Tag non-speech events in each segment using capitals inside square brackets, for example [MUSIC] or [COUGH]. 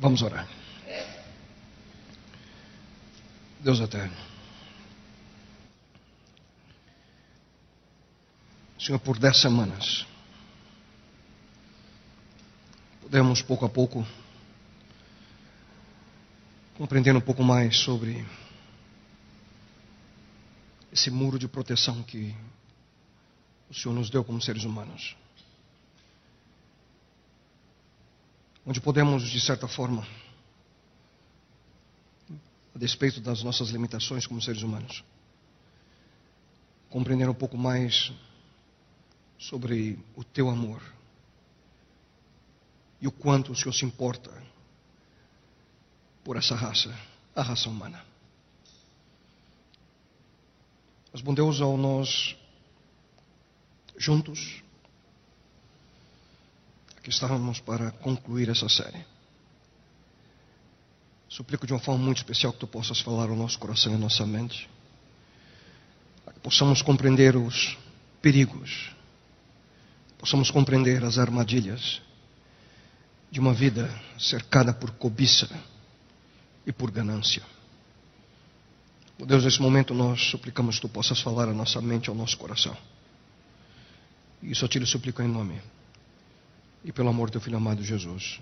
Vamos orar. Deus eterno. Senhor, por dez semanas, podemos pouco a pouco compreender um pouco mais sobre esse muro de proteção que o Senhor nos deu como seres humanos. Onde podemos, de certa forma, a despeito das nossas limitações como seres humanos, compreender um pouco mais sobre o teu amor e o quanto o Senhor se importa por essa raça, a raça humana. Mas, bom Deus, ao nós juntos, aqui estávamos para concluir essa série. Suplico de uma forma muito especial que tu possas falar ao nosso coração e à nossa mente, para que possamos compreender os perigos, possamos compreender as armadilhas de uma vida cercada por cobiça e por ganância. Oh Deus, nesse momento nós suplicamos que tu possas falar à nossa mente, ao nosso coração. E isso eu te suplico em nome e pelo amor do teu filho amado Jesus.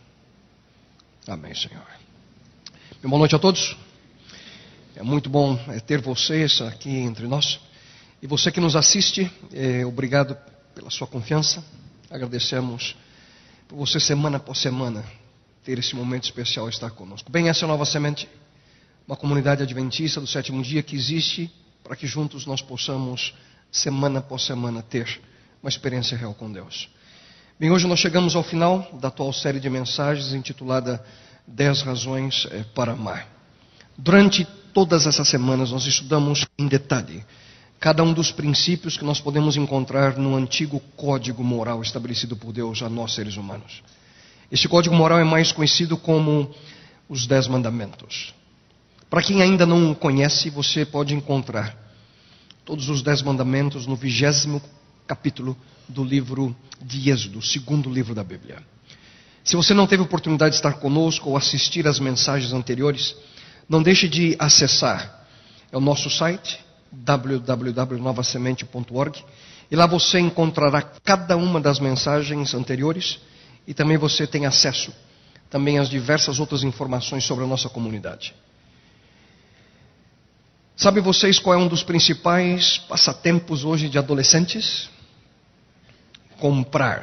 Amém, Senhor. Boa noite a todos. É muito bom é, ter vocês aqui entre nós. E você que nos assiste, é, obrigado pela sua confiança. Agradecemos por você, semana após semana, ter esse momento especial estar conosco. Bem, essa é a Nova Semente, uma comunidade adventista do sétimo dia que existe para que juntos nós possamos, semana após semana, ter uma experiência real com Deus. Bem, hoje nós chegamos ao final da atual série de mensagens intitulada 10 Razões eh, para Amar. Durante todas essas semanas nós estudamos em detalhe cada um dos princípios que nós podemos encontrar no antigo código moral estabelecido por Deus a nós seres humanos. Este código moral é mais conhecido como os Dez Mandamentos. Para quem ainda não o conhece, você pode encontrar todos os Dez Mandamentos no vigésimo capítulo do livro de Êxodo, segundo livro da Bíblia. Se você não teve oportunidade de estar conosco ou assistir às mensagens anteriores, não deixe de acessar é o nosso site www.novasemente.org e lá você encontrará cada uma das mensagens anteriores e também você tem acesso também às diversas outras informações sobre a nossa comunidade. Sabe vocês qual é um dos principais passatempos hoje de adolescentes? Comprar.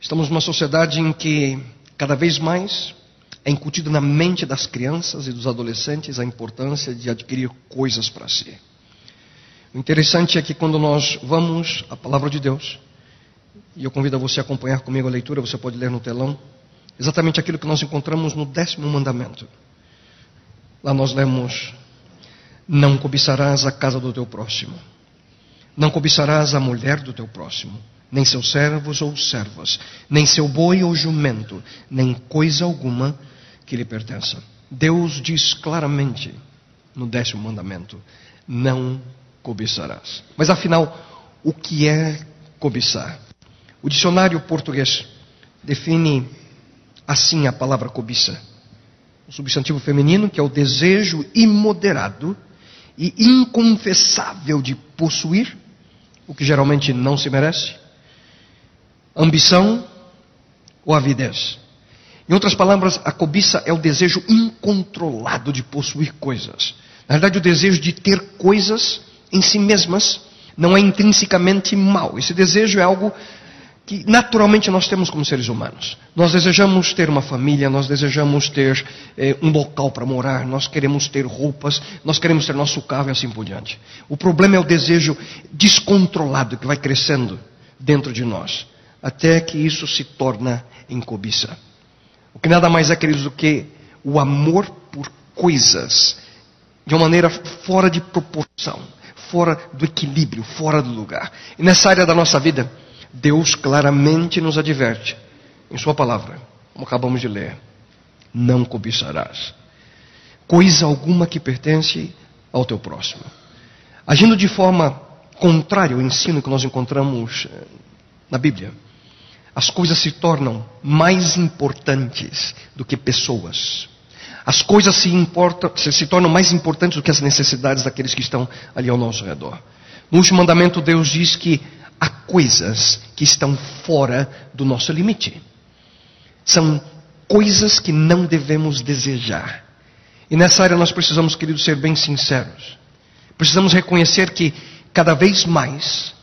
Estamos numa sociedade em que cada vez mais é incutido na mente das crianças e dos adolescentes a importância de adquirir coisas para si. O interessante é que quando nós vamos à palavra de Deus, e eu convido a você a acompanhar comigo a leitura, você pode ler no telão, exatamente aquilo que nós encontramos no décimo mandamento. Lá nós lemos: Não cobiçarás a casa do teu próximo, não cobiçarás a mulher do teu próximo, nem seus servos ou servas, nem seu boi ou jumento, nem coisa alguma que lhe pertença. Deus diz claramente no décimo mandamento: não cobiçarás. Mas afinal, o que é cobiçar? O dicionário português define assim a palavra cobiça: o substantivo feminino, que é o desejo imoderado e inconfessável de possuir o que geralmente não se merece, ambição ou avidez. Em outras palavras, a cobiça é o desejo incontrolado de possuir coisas. Na verdade, o desejo de ter coisas em si mesmas não é intrinsecamente mal. Esse desejo é algo que naturalmente nós temos como seres humanos. Nós desejamos ter uma família, nós desejamos ter eh, um local para morar, nós queremos ter roupas, nós queremos ter nosso carro e assim por diante. O problema é o desejo descontrolado que vai crescendo dentro de nós, até que isso se torna em cobiça. O que nada mais é, queridos, do que o amor por coisas de uma maneira fora de proporção, fora do equilíbrio, fora do lugar. E nessa área da nossa vida, Deus claramente nos adverte em Sua palavra, como acabamos de ler: não cobiçarás coisa alguma que pertence ao teu próximo. Agindo de forma contrária ao ensino que nós encontramos eh, na Bíblia, as coisas se tornam mais importantes do que pessoas. As coisas se, importam, se, se tornam mais importantes do que as necessidades daqueles que estão ali ao nosso redor. No último mandamento, Deus diz que há coisas que estão fora do nosso limite. São coisas que não devemos desejar. E nessa área nós precisamos, queridos, ser bem sinceros. Precisamos reconhecer que cada vez mais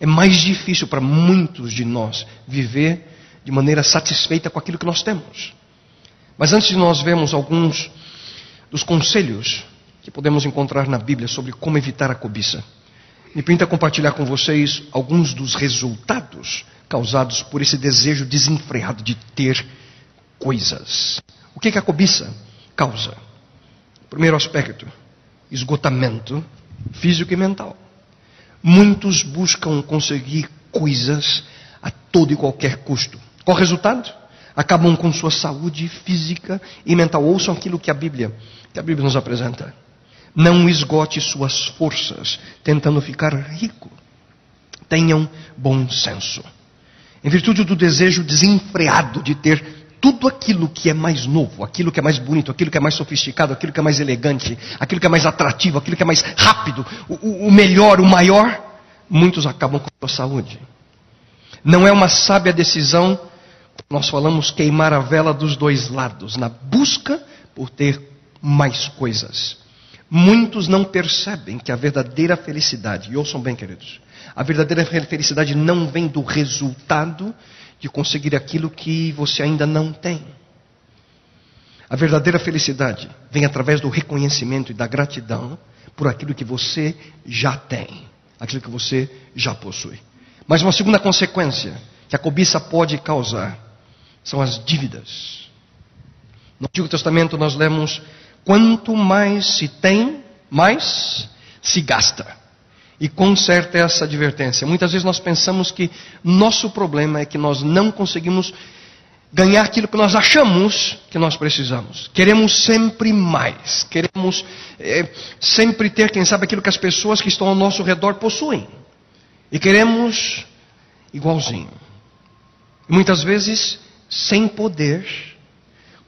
é mais difícil para muitos de nós viver de maneira satisfeita com aquilo que nós temos. Mas antes de nós vermos alguns dos conselhos que podemos encontrar na Bíblia sobre como evitar a cobiça, me permita compartilhar com vocês alguns dos resultados causados por esse desejo desenfreado de ter coisas. O que, que a cobiça causa? Primeiro aspecto: esgotamento físico e mental. Muitos buscam conseguir coisas a todo e qualquer custo. Qual o resultado? Acabam com sua saúde física e mental. Ouçam aquilo que a Bíblia, que a Bíblia nos apresenta. Não esgote suas forças tentando ficar rico. Tenham bom senso. Em virtude do desejo desenfreado de ter tudo aquilo que é mais novo, aquilo que é mais bonito, aquilo que é mais sofisticado, aquilo que é mais elegante, aquilo que é mais atrativo, aquilo que é mais rápido, o, o melhor, o maior, muitos acabam com a saúde. Não é uma sábia decisão, nós falamos queimar a vela dos dois lados, na busca por ter mais coisas. Muitos não percebem que a verdadeira felicidade, e ouçam bem, queridos, a verdadeira felicidade não vem do resultado de conseguir aquilo que você ainda não tem. A verdadeira felicidade vem através do reconhecimento e da gratidão por aquilo que você já tem, aquilo que você já possui. Mas uma segunda consequência que a cobiça pode causar são as dívidas. No Antigo Testamento nós lemos: quanto mais se tem, mais se gasta. E conserta essa advertência. Muitas vezes nós pensamos que nosso problema é que nós não conseguimos ganhar aquilo que nós achamos que nós precisamos. Queremos sempre mais. Queremos é, sempre ter, quem sabe, aquilo que as pessoas que estão ao nosso redor possuem. E queremos igualzinho. E muitas vezes, sem poder,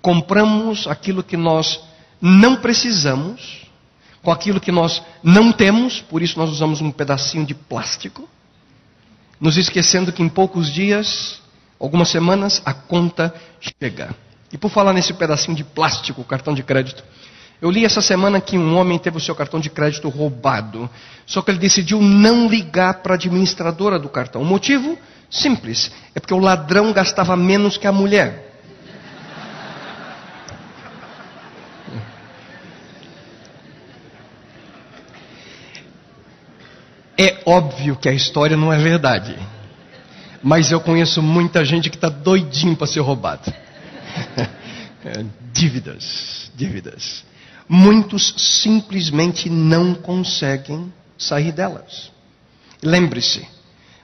compramos aquilo que nós não precisamos com aquilo que nós não temos, por isso nós usamos um pedacinho de plástico, nos esquecendo que em poucos dias, algumas semanas, a conta chega. E por falar nesse pedacinho de plástico, cartão de crédito, eu li essa semana que um homem teve o seu cartão de crédito roubado, só que ele decidiu não ligar para a administradora do cartão. O motivo? Simples, é porque o ladrão gastava menos que a mulher. É óbvio que a história não é verdade. Mas eu conheço muita gente que está doidinho para ser roubado. [LAUGHS] dívidas, dívidas. Muitos simplesmente não conseguem sair delas. Lembre-se,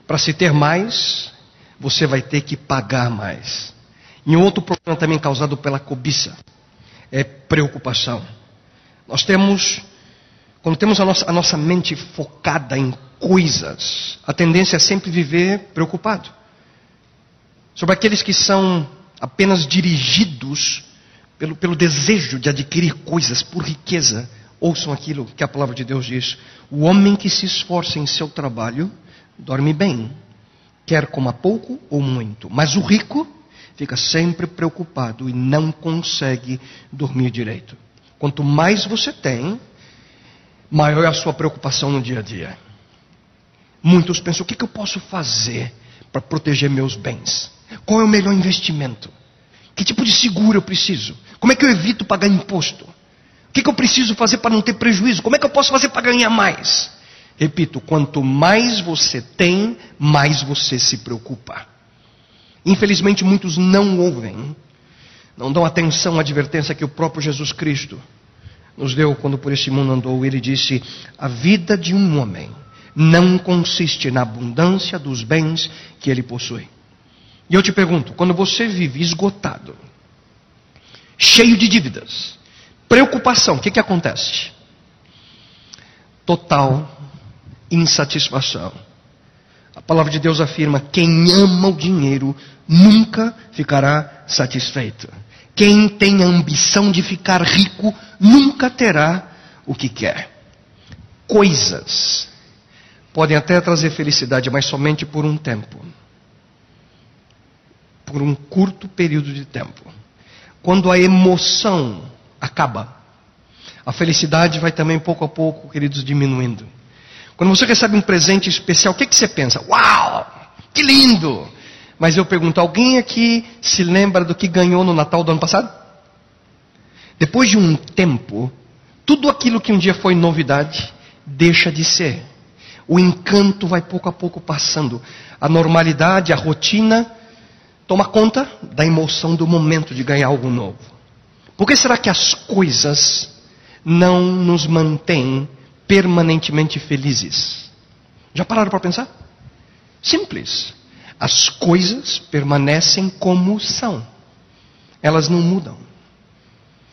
para se ter mais, você vai ter que pagar mais. E um outro problema também causado pela cobiça é preocupação. Nós temos, quando temos a nossa, a nossa mente focada em coisas. A tendência é sempre viver preocupado. Sobre aqueles que são apenas dirigidos pelo, pelo desejo de adquirir coisas por riqueza, ouçam aquilo que a palavra de Deus diz: O homem que se esforça em seu trabalho dorme bem, quer coma pouco ou muito, mas o rico fica sempre preocupado e não consegue dormir direito. Quanto mais você tem, maior é a sua preocupação no dia a dia. Muitos pensam: o que, que eu posso fazer para proteger meus bens? Qual é o melhor investimento? Que tipo de seguro eu preciso? Como é que eu evito pagar imposto? O que, que eu preciso fazer para não ter prejuízo? Como é que eu posso fazer para ganhar mais? Repito: quanto mais você tem, mais você se preocupa. Infelizmente, muitos não ouvem, não dão atenção à advertência que o próprio Jesus Cristo nos deu quando por esse mundo andou. Ele disse: A vida de um homem não consiste na abundância dos bens que ele possui. E eu te pergunto: quando você vive esgotado, cheio de dívidas, preocupação, o que, que acontece? Total insatisfação. A palavra de Deus afirma: quem ama o dinheiro nunca ficará satisfeito. Quem tem a ambição de ficar rico nunca terá o que quer. Coisas podem até trazer felicidade, mas somente por um tempo por um curto período de tempo. Quando a emoção acaba, a felicidade vai também pouco a pouco, queridos, diminuindo. Quando você recebe um presente especial, o que, que você pensa? Uau, que lindo! Mas eu pergunto, alguém aqui se lembra do que ganhou no Natal do ano passado? Depois de um tempo, tudo aquilo que um dia foi novidade deixa de ser. O encanto vai pouco a pouco passando. A normalidade, a rotina toma conta da emoção do momento de ganhar algo novo. Por que será que as coisas não nos mantêm permanentemente felizes? Já pararam para pensar? Simples. As coisas permanecem como são. Elas não mudam.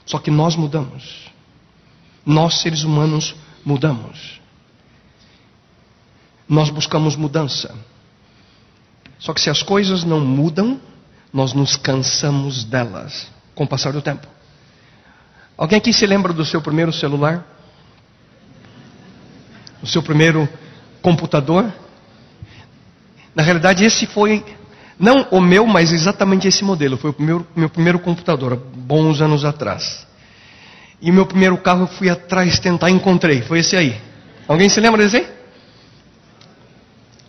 Só que nós mudamos. Nós, seres humanos, mudamos. Nós buscamos mudança. Só que se as coisas não mudam, nós nos cansamos delas com o passar do tempo. Alguém aqui se lembra do seu primeiro celular? O seu primeiro computador? Na realidade, esse foi, não o meu, mas exatamente esse modelo. Foi o meu, primeiro computador, bons anos atrás. E meu primeiro carro eu fui atrás tentar, encontrei. Foi esse aí. Alguém se lembra desse aí?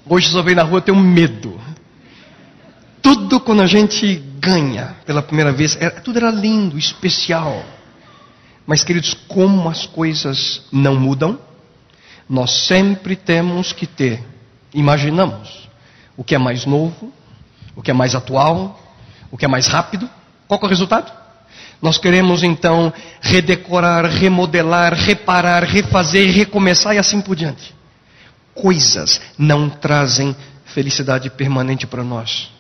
Hoje só veio na rua, eu tenho medo. Tudo quando a gente ganha pela primeira vez, era, é, tudo era lindo, especial. Mas, queridos, como as coisas não mudam, nós sempre temos que ter, imaginamos, o que é mais novo, o que é mais atual, o que é mais rápido. Qual é o resultado? Nós queremos então redecorar, remodelar, reparar, refazer, recomeçar e assim por diante. Coisas não trazem felicidade permanente para nós.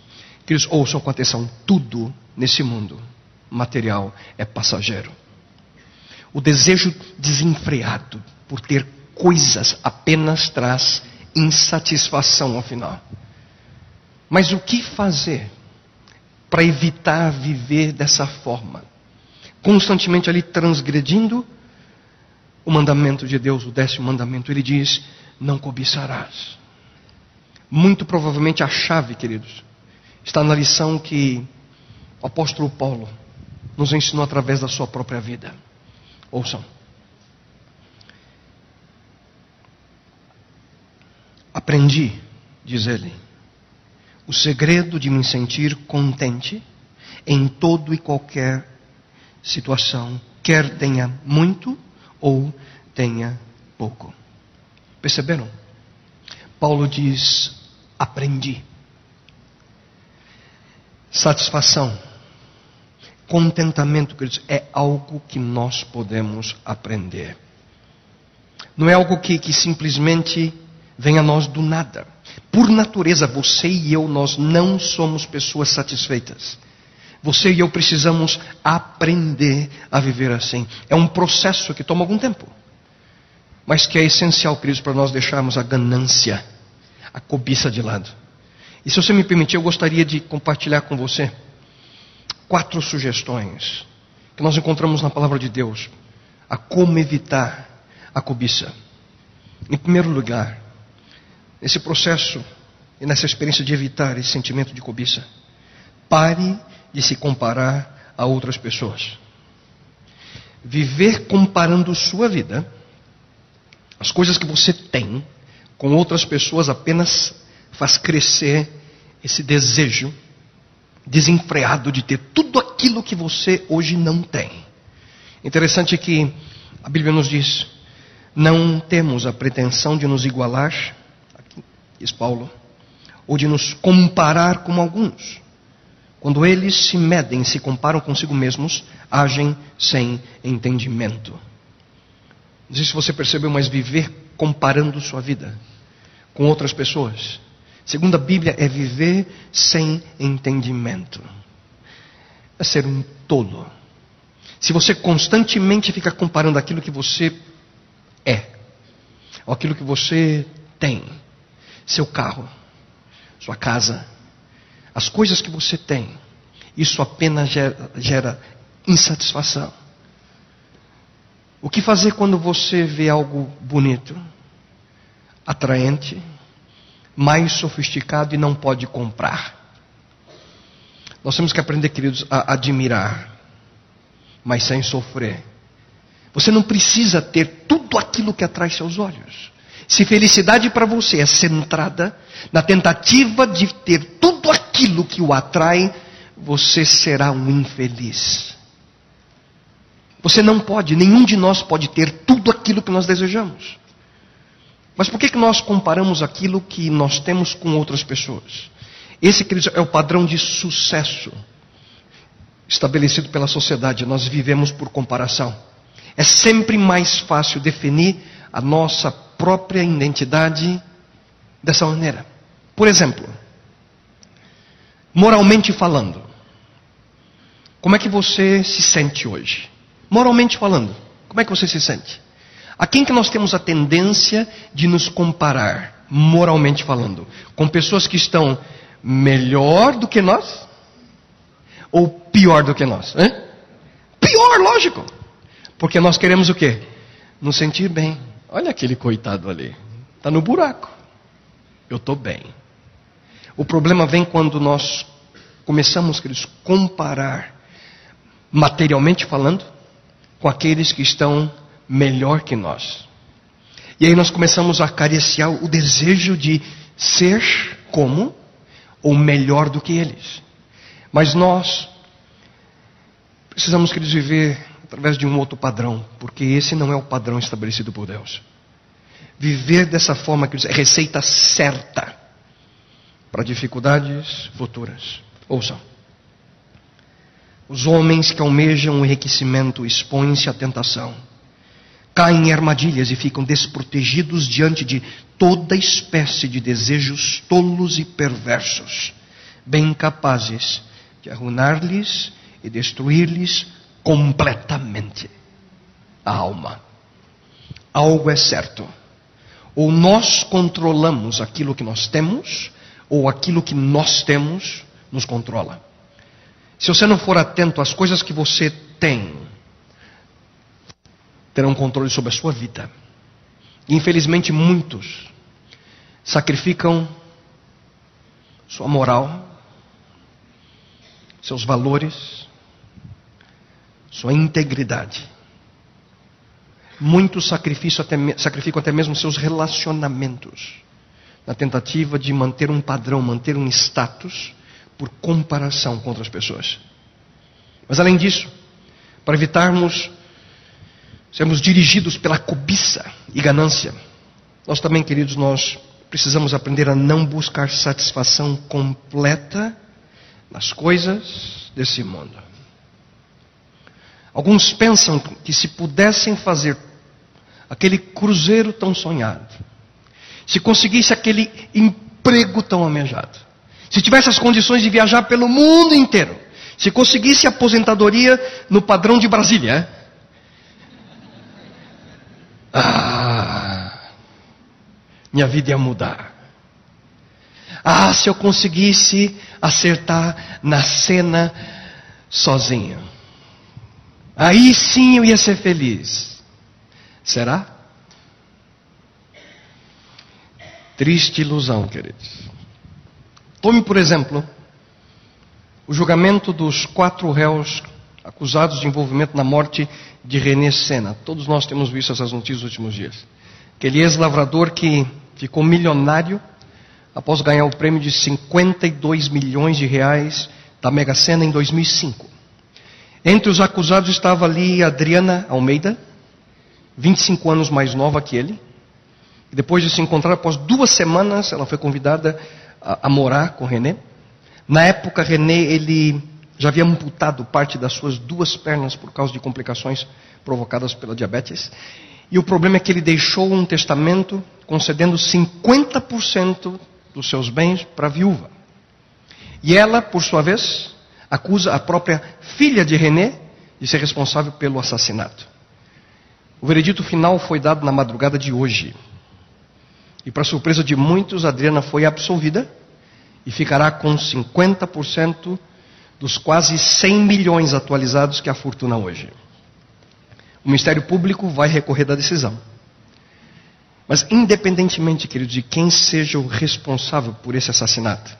Queridos, ouçam com atenção: tudo nesse mundo material é passageiro. O desejo desenfreado por ter coisas apenas traz insatisfação ao final. Mas o que fazer para evitar viver dessa forma? Constantemente ali transgredindo o mandamento de Deus, o décimo mandamento. Ele diz: Não cobiçarás. Muito provavelmente a chave, queridos, está na lição que o apóstolo Paulo nos ensinou através da sua própria vida. Ouçam. Aprendi, diz ele, o segredo de me sentir contente em todo e qualquer situação, quer tenha muito ou tenha pouco. Perceberam? Paulo diz: aprendi satisfação, contentamento, queridos, é algo que nós podemos aprender. Não é algo que, que simplesmente vem a nós do nada. Por natureza, você e eu, nós não somos pessoas satisfeitas. Você e eu precisamos aprender a viver assim. É um processo que toma algum tempo, mas que é essencial, queridos, para nós deixarmos a ganância, a cobiça de lado. E se você me permitir, eu gostaria de compartilhar com você quatro sugestões que nós encontramos na palavra de Deus a como evitar a cobiça. Em primeiro lugar, nesse processo e nessa experiência de evitar esse sentimento de cobiça, pare de se comparar a outras pessoas. Viver comparando sua vida, as coisas que você tem, com outras pessoas apenas faz crescer esse desejo desenfreado de ter tudo aquilo que você hoje não tem. Interessante que a Bíblia nos diz: não temos a pretensão de nos igualar, aqui diz Paulo, ou de nos comparar com alguns. Quando eles se medem, se comparam consigo mesmos, agem sem entendimento. Não sei se você percebeu, mas viver comparando sua vida com outras pessoas Segundo a Bíblia, é viver sem entendimento. É ser um tolo. Se você constantemente fica comparando aquilo que você é, ou aquilo que você tem, seu carro, sua casa, as coisas que você tem, isso apenas gera, gera insatisfação. O que fazer quando você vê algo bonito, atraente, mais sofisticado e não pode comprar? Nós temos que aprender, queridos, a admirar, mas sem sofrer. Você não precisa ter tudo aquilo que atrai seus olhos. Se felicidade para você é centrada na tentativa de ter tudo aquilo que o atrai, você será um infeliz. Você não pode, nenhum de nós pode ter tudo aquilo que nós desejamos. Mas por que, que nós comparamos aquilo que nós temos com outras pessoas? Esse, queridos, é o padrão de sucesso estabelecido pela sociedade. Nós vivemos por comparação. É sempre mais fácil definir a nossa própria identidade dessa maneira. Por exemplo, moralmente falando, como é que você se sente hoje? Moralmente falando, como é que você se sente? A quem que nós temos a tendência de nos comparar, moralmente falando? Com pessoas que estão melhor do que nós? Ou pior do que nós? Hein? Pior, lógico. Porque nós queremos o quê? Nos sentir bem. Olha aquele coitado ali. Está no buraco. Eu estou bem. O problema vem quando nós começamos, queridos, comparar, materialmente falando, com aqueles que estão melhor que nós. E aí nós começamos a acariciar o desejo de ser como ou melhor do que eles. Mas nós precisamos, queridos, viver através de um outro padrão, porque esse não é o padrão estabelecido por Deus. Viver dessa forma, queridos, é receita certa para dificuldades futuras. Ouçam. Os homens que almejam o enriquecimento expõem-se à tentação, caem em armadilhas e ficam desprotegidos diante de toda espécie de desejos tolos e perversos, bem capazes de arruinar-lhes e destruir-lhes completamente a alma. Algo é certo. Ou nós controlamos aquilo que nós temos, ou aquilo que nós temos nos controla. Se você não for atento às coisas que você tem, terão controle sobre a sua vida. Infelizmente, muitos sacrificam sua moral, seus valores, sua integridade. Muitos até, sacrificam até mesmo seus relacionamentos, na tentativa de manter um padrão, manter um status por comparação com outras pessoas. Mas além disso, para evitarmos sermos dirigidos pela cobiça e ganância, nós também, queridos, nós precisamos aprender a não buscar satisfação completa nas coisas desse mundo. Alguns pensam que se pudessem fazer aquele cruzeiro tão sonhado, se conseguisse aquele emprego tão almejado, se tivesse as condições de viajar pelo mundo inteiro, se conseguisse aposentadoria no padrão de Brasília, ah, minha vida ia mudar. Ah, se eu conseguisse acertar na cena sozinho. Aí sim eu ia ser feliz. Será? Triste ilusão, queridos. Tome, por exemplo, o julgamento dos quatro réus acusados de envolvimento na morte de René Senna. Todos nós temos visto essas notícias nos últimos dias. Aquele ex-lavrador que ficou milionário após ganhar o prêmio de 52 milhões de reais da Mega Sena em 2005. Entre os acusados estava ali Adriana Almeida, 25 anos mais nova que ele. E depois de se encontrar, após duas semanas, ela foi convidada a, a morar com René. Na época, René ele já havia amputado parte das suas duas pernas por causa de complicações provocadas pela diabetes. E o problema é que ele deixou um testamento concedendo 50% dos seus bens para a viúva. E ela, por sua vez, acusa a própria filha de René de ser responsável pelo assassinato. O veredito final foi dado na madrugada de hoje. E, para surpresa de muitos, Adriana foi absolvida e ficará com 50% dos quase 100 milhões atualizados que a fortuna hoje. O Ministério Público vai recorrer da decisão. Mas, independentemente, querido, de quem seja o responsável por esse assassinato,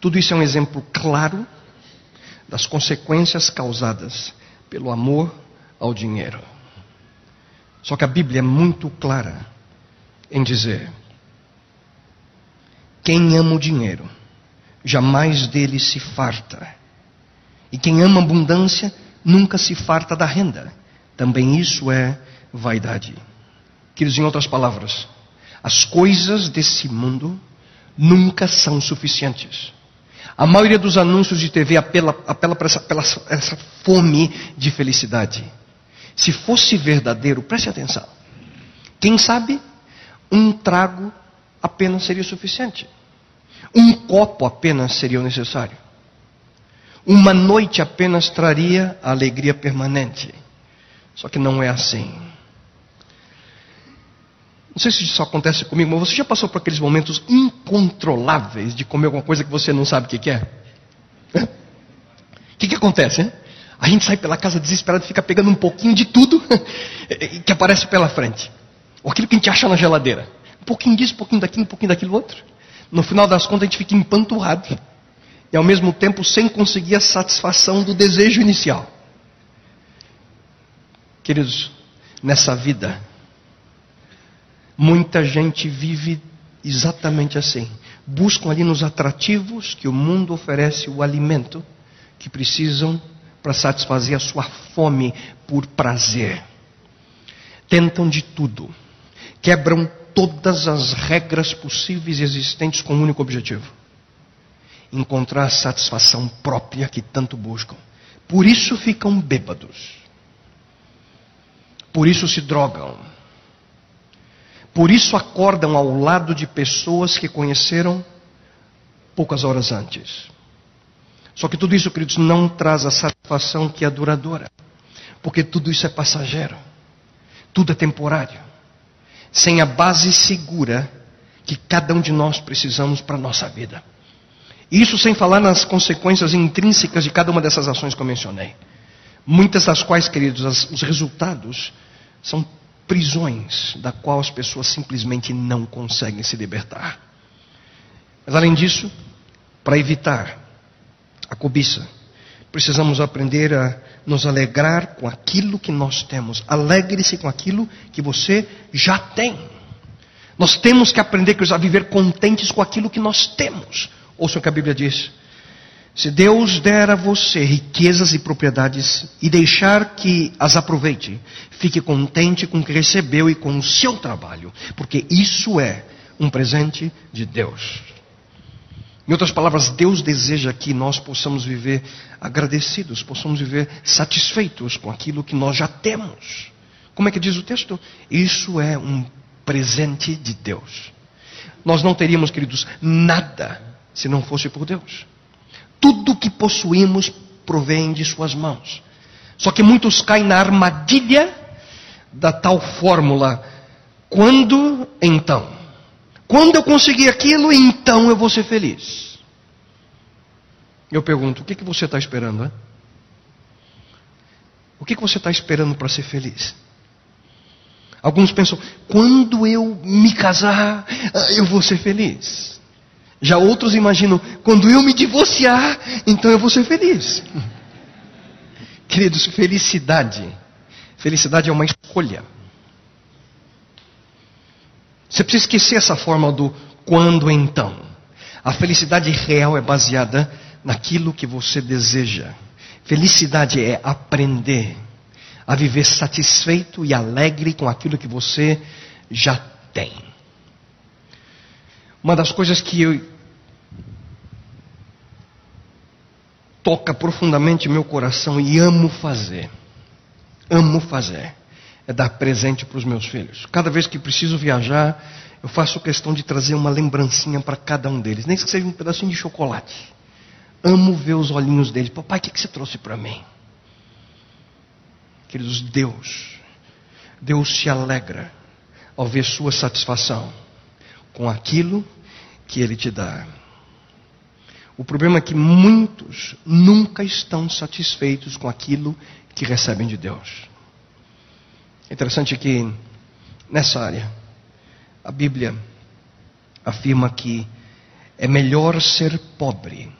tudo isso é um exemplo claro das consequências causadas pelo amor ao dinheiro. Só que a Bíblia é muito clara em dizer: quem ama o dinheiro, jamais dele se farta. E quem ama abundância, nunca se farta da renda. Também isso é vaidade. Queridos, em outras palavras, as coisas desse mundo nunca são suficientes. A maioria dos anúncios de TV apela, apela para essa, essa fome de felicidade. Se fosse verdadeiro, preste atenção. Quem sabe um trago apenas seria suficiente. Um copo apenas seria o necessário. Uma noite apenas traria a alegria permanente. Só que não é assim. Não sei se isso acontece comigo, mas você já passou por aqueles momentos incontroláveis de comer alguma coisa que você não sabe o que, é? O que, que acontece? Hein? A gente sai pela casa desesperado e fica pegando um pouquinho de tudo [LAUGHS] que aparece pela frente. Ou aquilo que a gente acha na geladeira. Um pouquinho disso, um pouquinho daquilo, um pouquinho daquilo outro. No final das contas, a gente fica empanturrado. E ao mesmo tempo sem conseguir a satisfação do desejo inicial. Queridos, nessa vida, muita gente vive exatamente assim. Buscam ali nos atrativos que o mundo oferece o alimento que precisam para satisfazer a sua fome por prazer. Tentam de tudo, quebram todas as regras possíveis e existentes com um único objetivo: encontrar a satisfação própria que tanto buscam. Por isso ficam bêbados. Por isso se drogam. Por isso acordam ao lado de pessoas que conheceram poucas horas antes. Só que tudo isso, queridos, não traz a satisfação que é duradoura. Porque tudo isso é passageiro. Tudo é temporário. Sem a base segura que cada um de nós precisamos para a nossa vida. Isso sem falar nas consequências intrínsecas de cada uma dessas ações que eu mencionei. Muitas das quais, queridos, as, os resultados são prisões da qual as pessoas simplesmente não conseguem se libertar. Mas além disso, para evitar a cobiça, precisamos aprender a nos alegrar com aquilo que nós temos. Alegre-se com aquilo que você já tem. Nós temos que aprender a viver contentes com aquilo que nós temos. Ouça o que a Bíblia diz. Se Deus der a você riquezas e propriedades e deixar que as aproveite, fique contente com o que recebeu e com o seu trabalho, porque isso é um presente de Deus. Em outras palavras, Deus deseja que nós possamos viver agradecidos, possamos viver satisfeitos com aquilo que nós já temos. Como é que diz o texto? Isso é um presente de Deus. Nós não teríamos, queridos, nada se não fosse por Deus. Tudo que possuímos provém de Suas mãos. Só que muitos caem na armadilha da tal fórmula: quando, então. Quando eu conseguir aquilo, então eu vou ser feliz. Eu pergunto: o que, que você está esperando? Hein? O que, que você está esperando para ser feliz? Alguns pensam: quando eu me casar, ah, eu vou ser feliz. Já outros imaginam, quando eu me divorciar, então eu vou ser feliz. [LAUGHS] Queridos, felicidade. Felicidade é uma escolha. Você precisa esquecer essa forma do quando então. A felicidade real é baseada naquilo que você deseja. Felicidade é aprender a viver satisfeito e alegre com aquilo que você já tem. Uma das coisas que eu toca profundamente meu coração e amo fazer. Amo fazer. É dar presente para os meus filhos. Cada vez que preciso viajar, eu faço questão de trazer uma lembrancinha para cada um deles, nem que seja um pedacinho de chocolate. Amo ver os olhinhos deles. Papai, o que, que você trouxe para mim? Queridos, Deus, Deus se alegra ao ver sua satisfação com aquilo que Ele te dá. O problema é que muitos nunca estão satisfeitos com aquilo que recebem de Deus. Interessante que nessa área a Bíblia afirma que é melhor ser pobre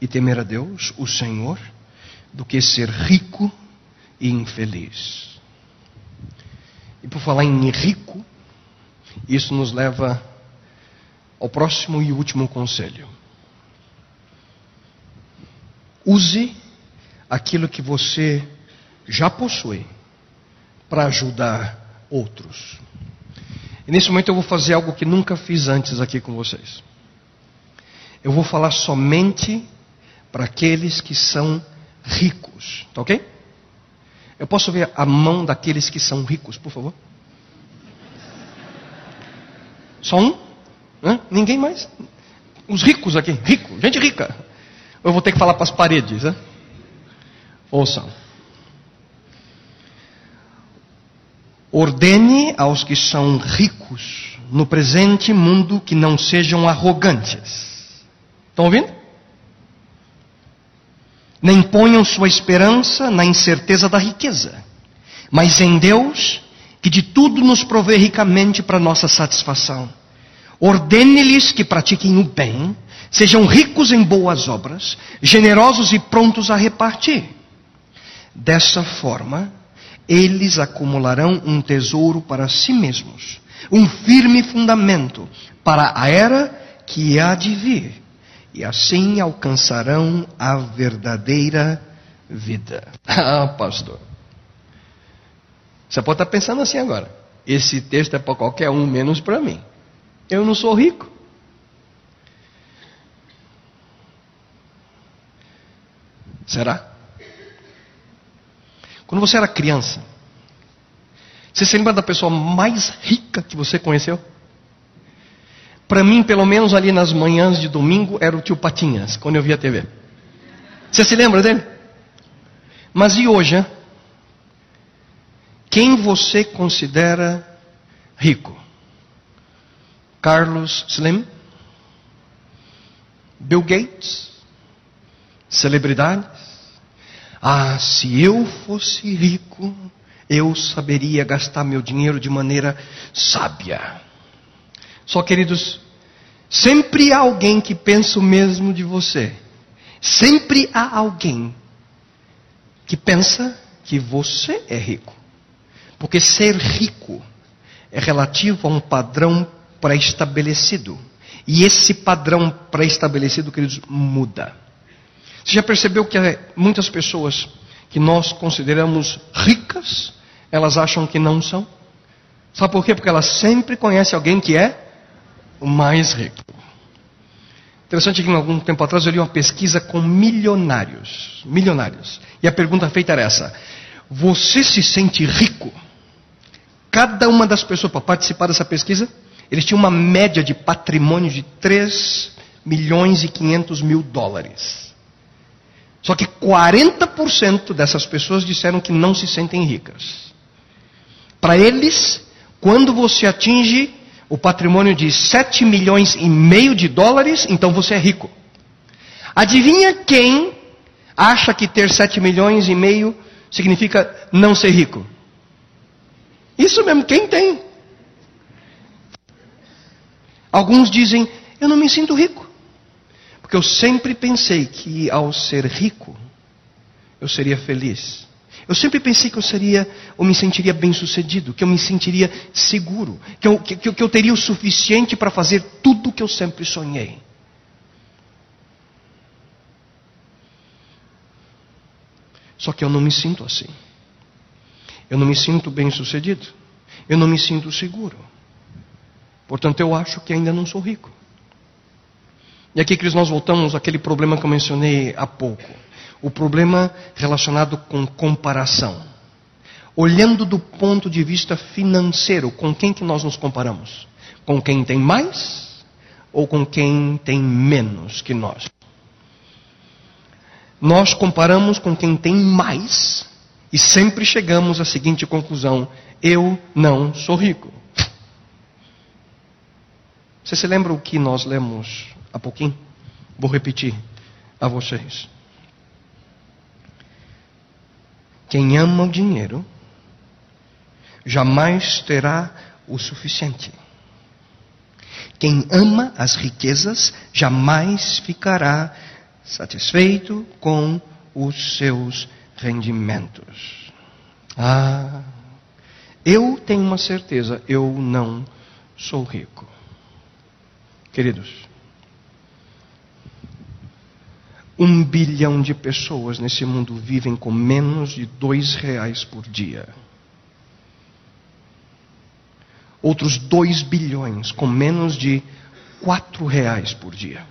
e temer a Deus, o Senhor, do que ser rico e infeliz. E por falar em rico, isso nos leva ao próximo e último conselho. Use aquilo que você já possui para ajudar outros. E nesse momento eu vou fazer algo que nunca fiz antes aqui com vocês. Eu vou falar somente para aqueles que são ricos, tá ok? Eu posso ver a mão daqueles que são ricos, por favor? Só um? Hã? Ninguém mais? Os ricos aqui, rico, gente rica. Eu vou ter que falar para as paredes, né? Ouçam. Ordene aos que são ricos no presente mundo que não sejam arrogantes. Estão ouvindo? Nem ponham sua esperança na incerteza da riqueza, mas em Deus, que de tudo nos provê ricamente para nossa satisfação. Ordene-lhes que pratiquem o bem, sejam ricos em boas obras, generosos e prontos a repartir. Dessa forma, eles acumularão um tesouro para si mesmos, um firme fundamento para a era que há de vir, e assim alcançarão a verdadeira vida. [LAUGHS] Ah, pastor. Você pode estar pensando assim agora. Esse texto é para qualquer um, menos para mim. Eu não sou rico. Será? Quando você era criança, você se lembra da pessoa mais rica que você conheceu? Para mim, pelo menos ali nas manhãs de domingo, era o tio Patinhas, quando eu via a TV. Você se lembra dele? Mas e hoje? Hein? Quem você considera rico? Carlos Slim? Bill Gates? Celebridades? Ah, se eu fosse rico, eu saberia gastar meu dinheiro de maneira sábia. Só, queridos, sempre há alguém que pensa o mesmo de você. Sempre há alguém que pensa que você é rico. Porque ser rico é relativo a um padrão pré-estabelecido. E esse padrão pré-estabelecido, queridos, muda. Você já percebeu que muitas pessoas que nós consideramos ricas, elas acham que não são? Sabe por quê? Porque elas sempre conhecem alguém que é o mais rico. Interessante que algum tempo atrás eu li uma pesquisa com milionários, milionários. E a pergunta feita era essa: Você se sente rico? Cada uma das pessoas para participar dessa pesquisa eles tinham uma média de patrimônio de 3 milhões e 500 mil dólares. Só que 40% dessas pessoas disseram que não se sentem ricas. Para eles, quando você atinge o patrimônio de 7 milhões e meio de dólares, então você é rico. Adivinha quem acha que ter 7 milhões e meio significa não ser rico? Isso mesmo, quem tem? Alguns dizem: Eu não me sinto rico. Porque eu sempre pensei que ao ser rico, eu seria feliz. Eu sempre pensei que eu seria, ou me sentiria bem sucedido, que eu me sentiria seguro, que eu, que, que eu teria o suficiente para fazer tudo o que eu sempre sonhei. Só que eu não me sinto assim. Eu não me sinto bem sucedido. Eu não me sinto seguro. Portanto, eu acho que ainda não sou rico. E aqui, Cris, nós voltamos àquele problema que eu mencionei há pouco. O problema relacionado com comparação. Olhando do ponto de vista financeiro, com quem que nós nos comparamos? Com quem tem mais ou com quem tem menos que nós? Nós comparamos com quem tem mais e sempre chegamos à seguinte conclusão: eu não sou rico. Você se lembra o que nós lemos há pouquinho? Vou repetir a vocês. Quem ama o dinheiro jamais terá o suficiente. Quem ama as riquezas jamais ficará satisfeito com os seus rendimentos. Ah, eu tenho uma certeza, eu não sou rico. Queridos, um bilhão de pessoas nesse mundo vivem com menos de dois reais por dia. Outros dois bilhões com menos de quatro reais por dia.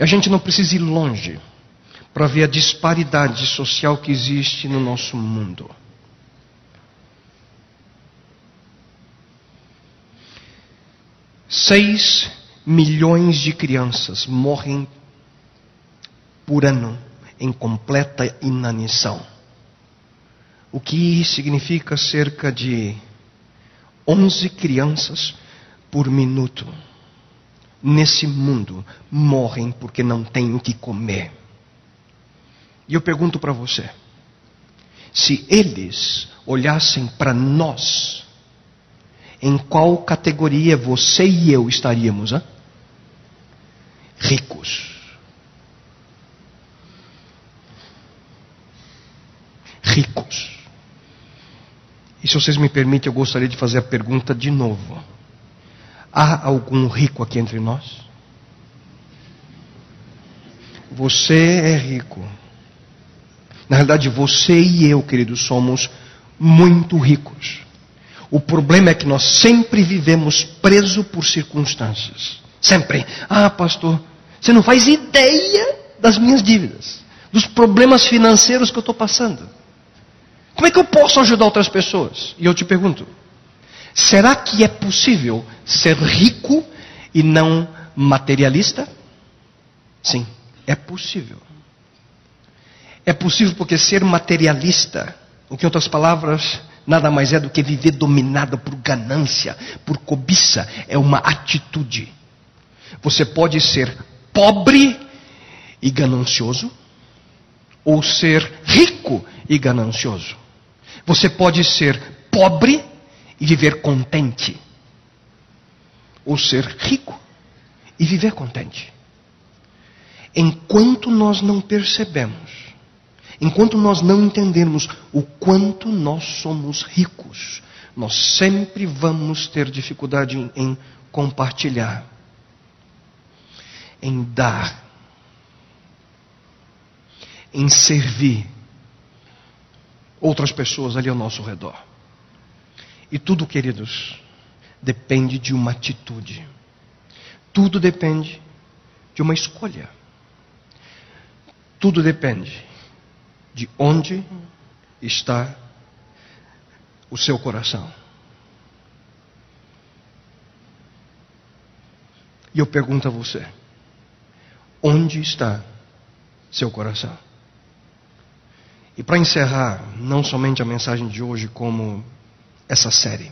E a gente não precisa ir longe para ver a disparidade social que existe no nosso mundo. Seis milhões de crianças morrem por ano em completa inanição. O que significa cerca de 11 crianças por minuto nesse mundo morrem porque não têm o que comer. E eu pergunto para você: se eles olhassem para nós, em qual categoria você e eu estaríamos? Hein? Ricos. Ricos. E se vocês me permitem, eu gostaria de fazer a pergunta de novo. Há algum rico aqui entre nós? Você é rico. Na realidade, você e eu, queridos, somos muito ricos. O problema é que nós sempre vivemos preso por circunstâncias. Sempre. Ah, pastor, você não faz ideia das minhas dívidas, dos problemas financeiros que eu estou passando. Como é que eu posso ajudar outras pessoas? E eu te pergunto: será que é possível ser rico e não materialista? Sim, é possível. É possível porque ser materialista, o que em outras palavras, nada mais é do que viver dominado por ganância, por cobiça, é uma atitude. Você pode ser pobre e ganancioso, ou ser rico e ganancioso. Você pode ser pobre e viver contente, ou ser rico e viver contente. Enquanto nós não percebemos Enquanto nós não entendermos o quanto nós somos ricos, nós sempre vamos ter dificuldade em, em compartilhar, em dar, em servir outras pessoas ali ao nosso redor. E tudo, queridos, depende de uma atitude. Tudo depende de uma escolha. Tudo depende de onde está o seu coração. E eu pergunto a você: onde está seu coração? E para encerrar, não somente a mensagem de hoje, como essa série,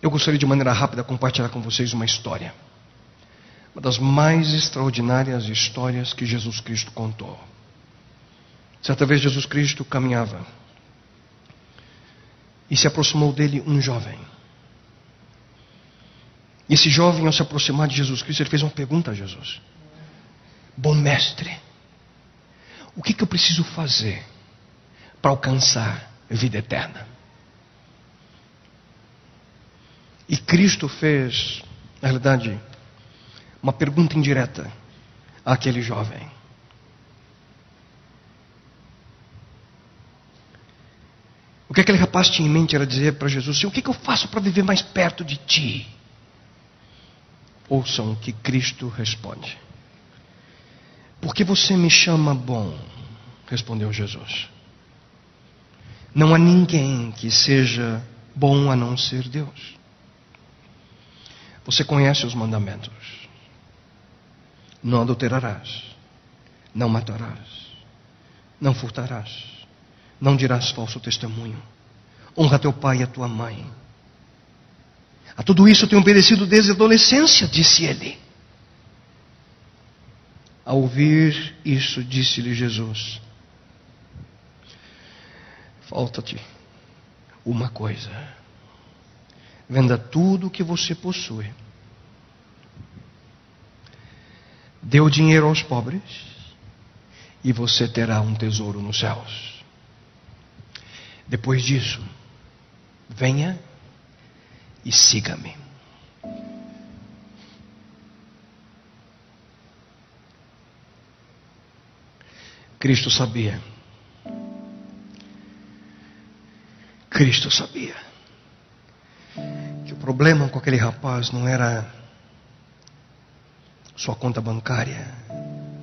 eu gostaria de maneira rápida compartilhar com vocês uma história. Uma das mais extraordinárias histórias que Jesus Cristo contou. Certa vez Jesus Cristo caminhava e se aproximou dele um jovem. E esse jovem, ao se aproximar de Jesus Cristo, ele fez uma pergunta a Jesus: Bom mestre, o que, que eu preciso fazer para alcançar vida eterna? E Cristo fez, na realidade, uma pergunta indireta àquele jovem. O que aquele rapaz tinha em mente era dizer para Jesus: O que, que eu faço para viver mais perto de ti? Ouçam o que Cristo responde. Porque você me chama bom? Respondeu Jesus. Não há ninguém que seja bom a não ser Deus. Você conhece os mandamentos. Não adulterarás. Não matarás. Não furtarás não dirás falso testemunho. Honra teu pai e a tua mãe. A tudo isso tenho obedecido desde a adolescência, disse ele. Ao ouvir isso, disse-lhe Jesus: Falta-te uma coisa. Venda tudo o que você possui. Dê o dinheiro aos pobres e você terá um tesouro nos céus. Depois disso, venha e siga-me. Cristo sabia. Cristo sabia que o problema com aquele rapaz não era sua conta bancária,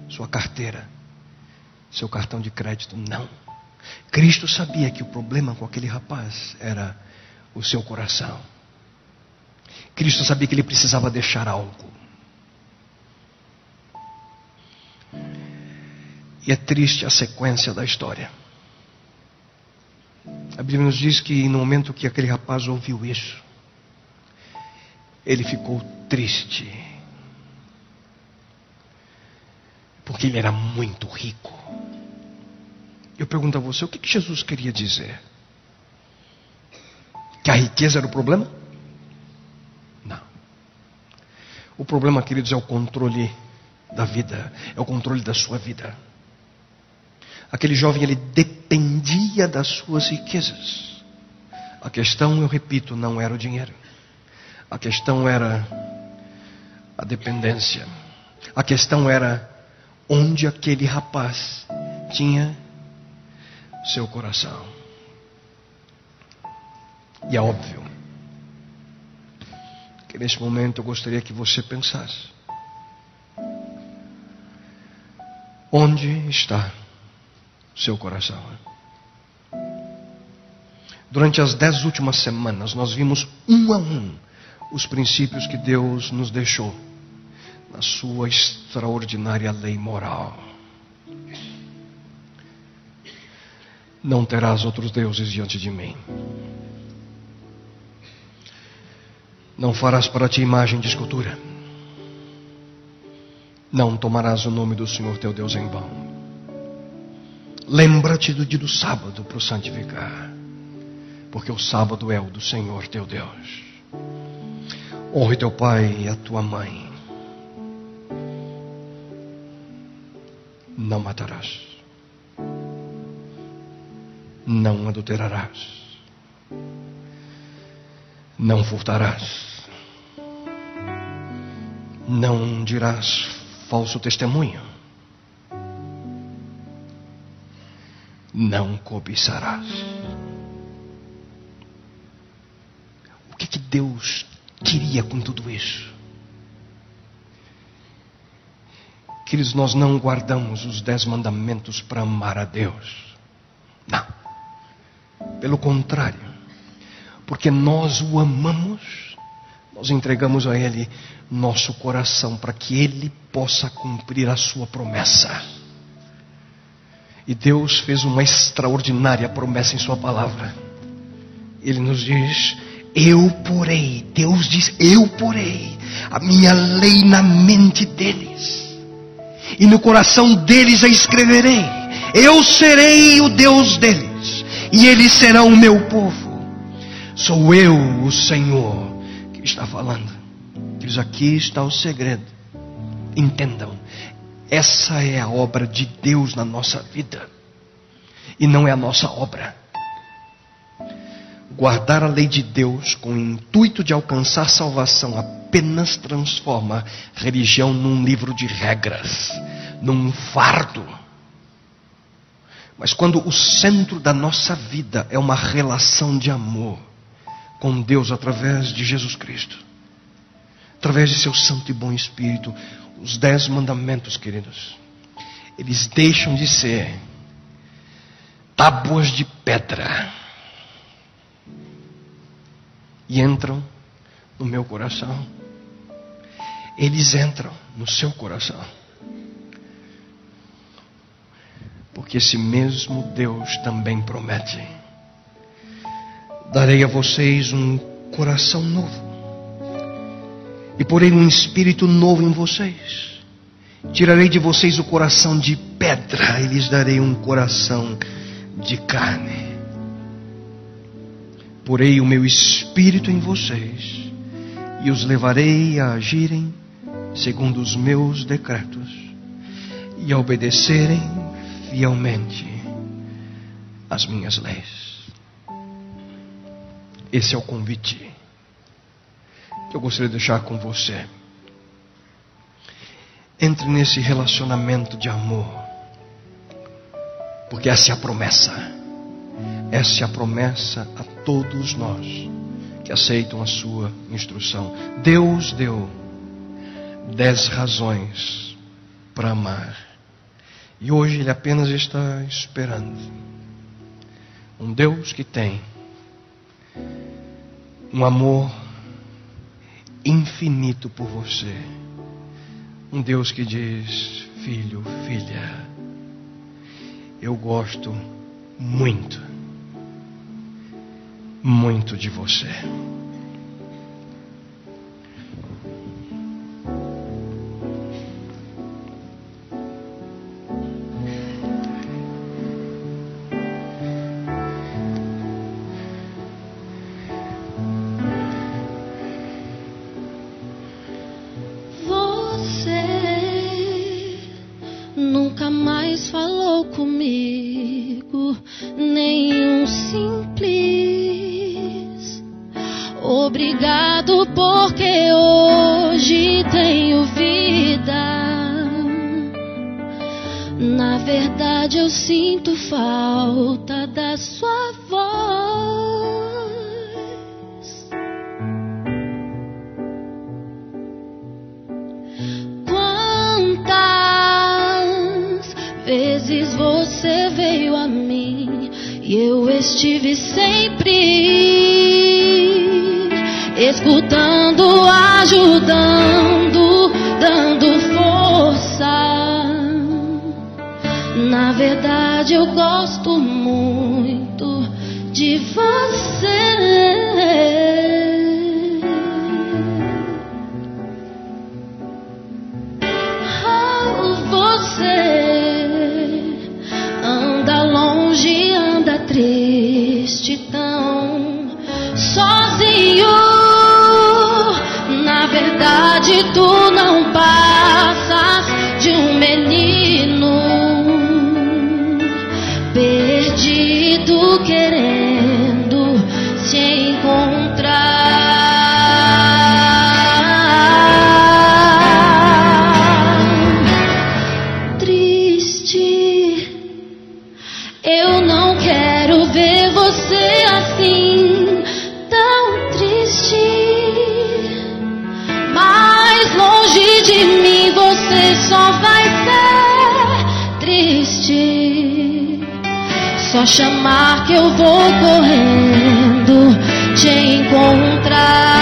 sua carteira, seu cartão de crédito, não. Cristo sabia que o problema com aquele rapaz era o seu coração. Cristo sabia que ele precisava deixar algo. E é triste a sequência da história. A Bíblia nos diz que no momento que aquele rapaz ouviu isso, ele ficou triste. Porque ele era muito rico. Eu pergunto a você, o que Jesus queria dizer? Que a riqueza era o problema? Não. O problema, queridos, é o controle da vida, é o controle da sua vida. Aquele jovem ele dependia das suas riquezas. A questão, eu repito, não era o dinheiro. A questão era a dependência. A questão era onde aquele rapaz tinha seu coração. E é óbvio que nesse momento eu gostaria que você pensasse: onde está seu coração. Durante as dez últimas semanas, nós vimos um a um os princípios que Deus nos deixou na sua extraordinária lei moral. Não terás outros deuses diante de mim. Não farás para ti imagem de escultura. Não tomarás o nome do Senhor teu Deus em vão. Lembra-te do dia do sábado para o santificar, porque o sábado é o do Senhor teu Deus. Honre teu pai e a tua mãe. Não matarás. Não adulterarás. Não furtarás. Não dirás falso testemunho não cobiçarás. O que, que Deus queria com tudo isso? Queridos, nós não guardamos os dez mandamentos para amar a Deus. Não. Pelo contrário, porque nós o amamos, nós entregamos a Ele nosso coração para que Ele possa cumprir a sua promessa. E Deus fez uma extraordinária promessa em Sua palavra. Ele nos diz: Eu porei, Deus diz: Eu porei a minha lei na mente deles, e no coração deles a escreverei. Eu serei o Deus deles, e eles serão o meu povo. Sou eu, o Senhor, que está falando. Diz: Aqui está o segredo. Entendam essa é a obra de Deus na nossa vida. E não é a nossa obra. Guardar a lei de Deus com o intuito de alcançar salvação apenas transforma religião num livro de regras, num fardo. Mas quando o centro da nossa vida é uma relação de amor com Deus através de Jesus Cristo, através de seu Santo e Bom Espírito, os dez mandamentos, queridos, eles deixam de ser tábuas de pedra e entram no meu coração. Eles entram no seu coração. Porque esse mesmo Deus também promete: darei a vocês um coração novo e porei um espírito novo em vocês. Tirarei de vocês o coração de pedra e lhes darei um coração de carne. Porei o meu espírito em vocês e os levarei a agirem segundo os meus decretos e a obedecerem fielmente as minhas leis. Esse é o convite que eu gostaria de deixar com você. Entre nesse relacionamento de amor, porque essa é a promessa. Essa é a promessa a todos nós que aceitam a sua instrução. Deus deu dez razões para amar. E hoje Ele apenas está esperando. Um Deus que tem um amor infinito por você. Um Deus que diz: Filho, filha, eu gosto muito, muito de você. comigo nenhum simples. Obrigado porque hoje tenho vida. Na verdade eu sinto falta estive sempre escutando, ajudando, dando força. Na verdade, eu gosto chamar que eu vou correndo te encontrar.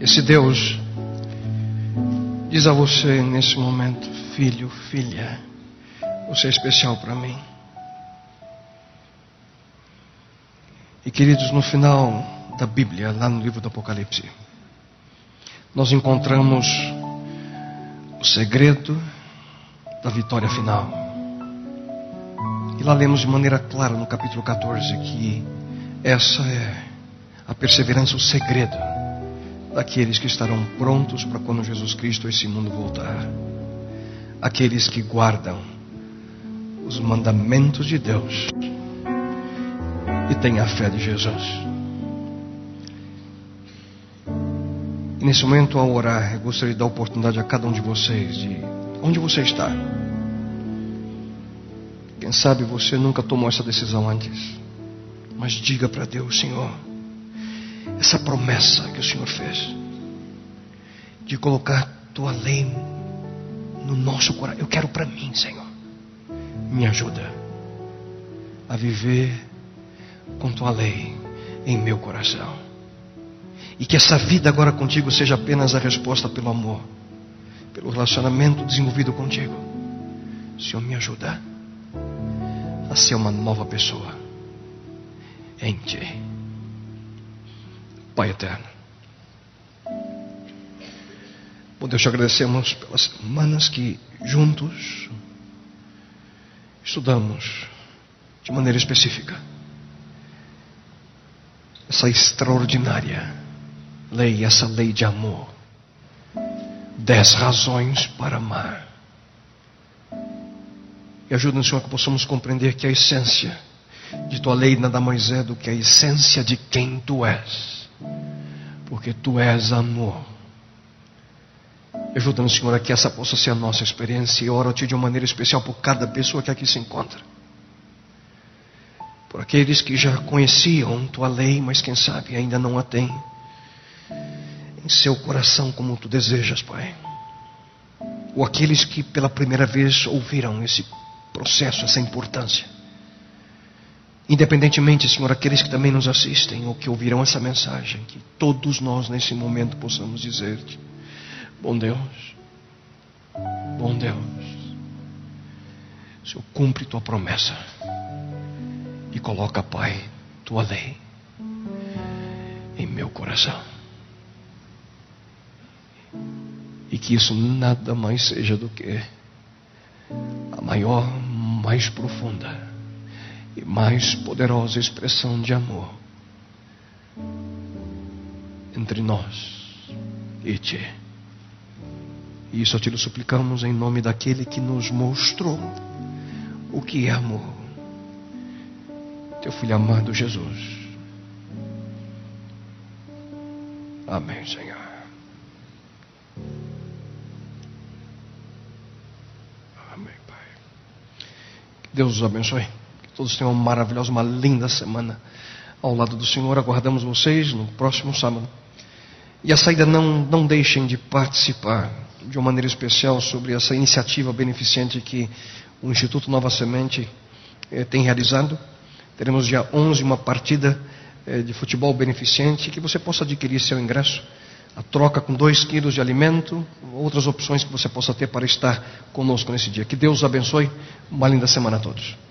Esse Deus diz a você nesse momento, filho, filha, você é especial para mim. E queridos, no final da Bíblia, lá no livro do Apocalipse, nós encontramos o segredo da vitória final. E lá lemos de maneira clara no capítulo 14 que essa é a perseverança, o segredo daqueles que estarão prontos para quando Jesus Cristo a esse mundo voltar. Aqueles que guardam os mandamentos de Deus e têm a fé de Jesus. E nesse momento, ao orar, eu gostaria de dar oportunidade a cada um de vocês de onde você está. Quem sabe você nunca tomou essa decisão antes, mas diga para Deus, Senhor, essa promessa que o Senhor fez de colocar tua lei no nosso coração. Eu quero para mim, Senhor. Me ajuda a viver com tua lei em meu coração. E que essa vida agora contigo seja apenas a resposta pelo amor, pelo relacionamento desenvolvido contigo. Senhor, me ajuda a ser uma nova pessoa em ti. Pai eterno. Bom Deus, te agradecemos pelas semanas que juntos estudamos de maneira específica essa extraordinária lei, essa lei de amor. Dez razões para amar. E ajuda-nos, Senhor, que possamos compreender que a essência de tua lei nada mais é do que a essência de quem tu és porque tu és amor. Ajuda-nos, Senhor, a que essa possa ser a nossa experiência e oro a Ti de uma maneira especial por cada pessoa que aqui se encontra. Por aqueles que já conheciam Tua lei, mas quem sabe ainda não a têm em seu coração como Tu desejas, Pai. Ou aqueles que pela primeira vez ouviram esse processo, essa importância. Independentemente, Senhor, aqueles que também nos assistem ou que ouvirão essa mensagem, que todos nós nesse momento possamos dizer-te: Bom Deus, bom Deus, Senhor, cumpre tua promessa e coloca, Pai, tua lei em meu coração. E que isso nada mais seja do que a maior, mais profunda e mais poderosa expressão de amor entre nós e Ti. E isso te suplicamos em nome daquele que nos mostrou o que é amor. Teu filho amado Jesus. Amém, Senhor. Amém, Pai. Que Deus os abençoe. Todos tenham uma maravilhosa, uma linda semana ao lado do Senhor. Aguardamos vocês no próximo sábado. E a saída não, não deixem de participar de uma maneira especial sobre essa iniciativa beneficente que o Instituto Nova Semente eh, tem realizado. Teremos dia 11 uma partida eh, de futebol beneficente que você possa adquirir seu ingresso. A troca com dois quilos de alimento, outras opções que você possa ter para estar conosco nesse dia. Que Deus abençoe. Uma linda semana a todos.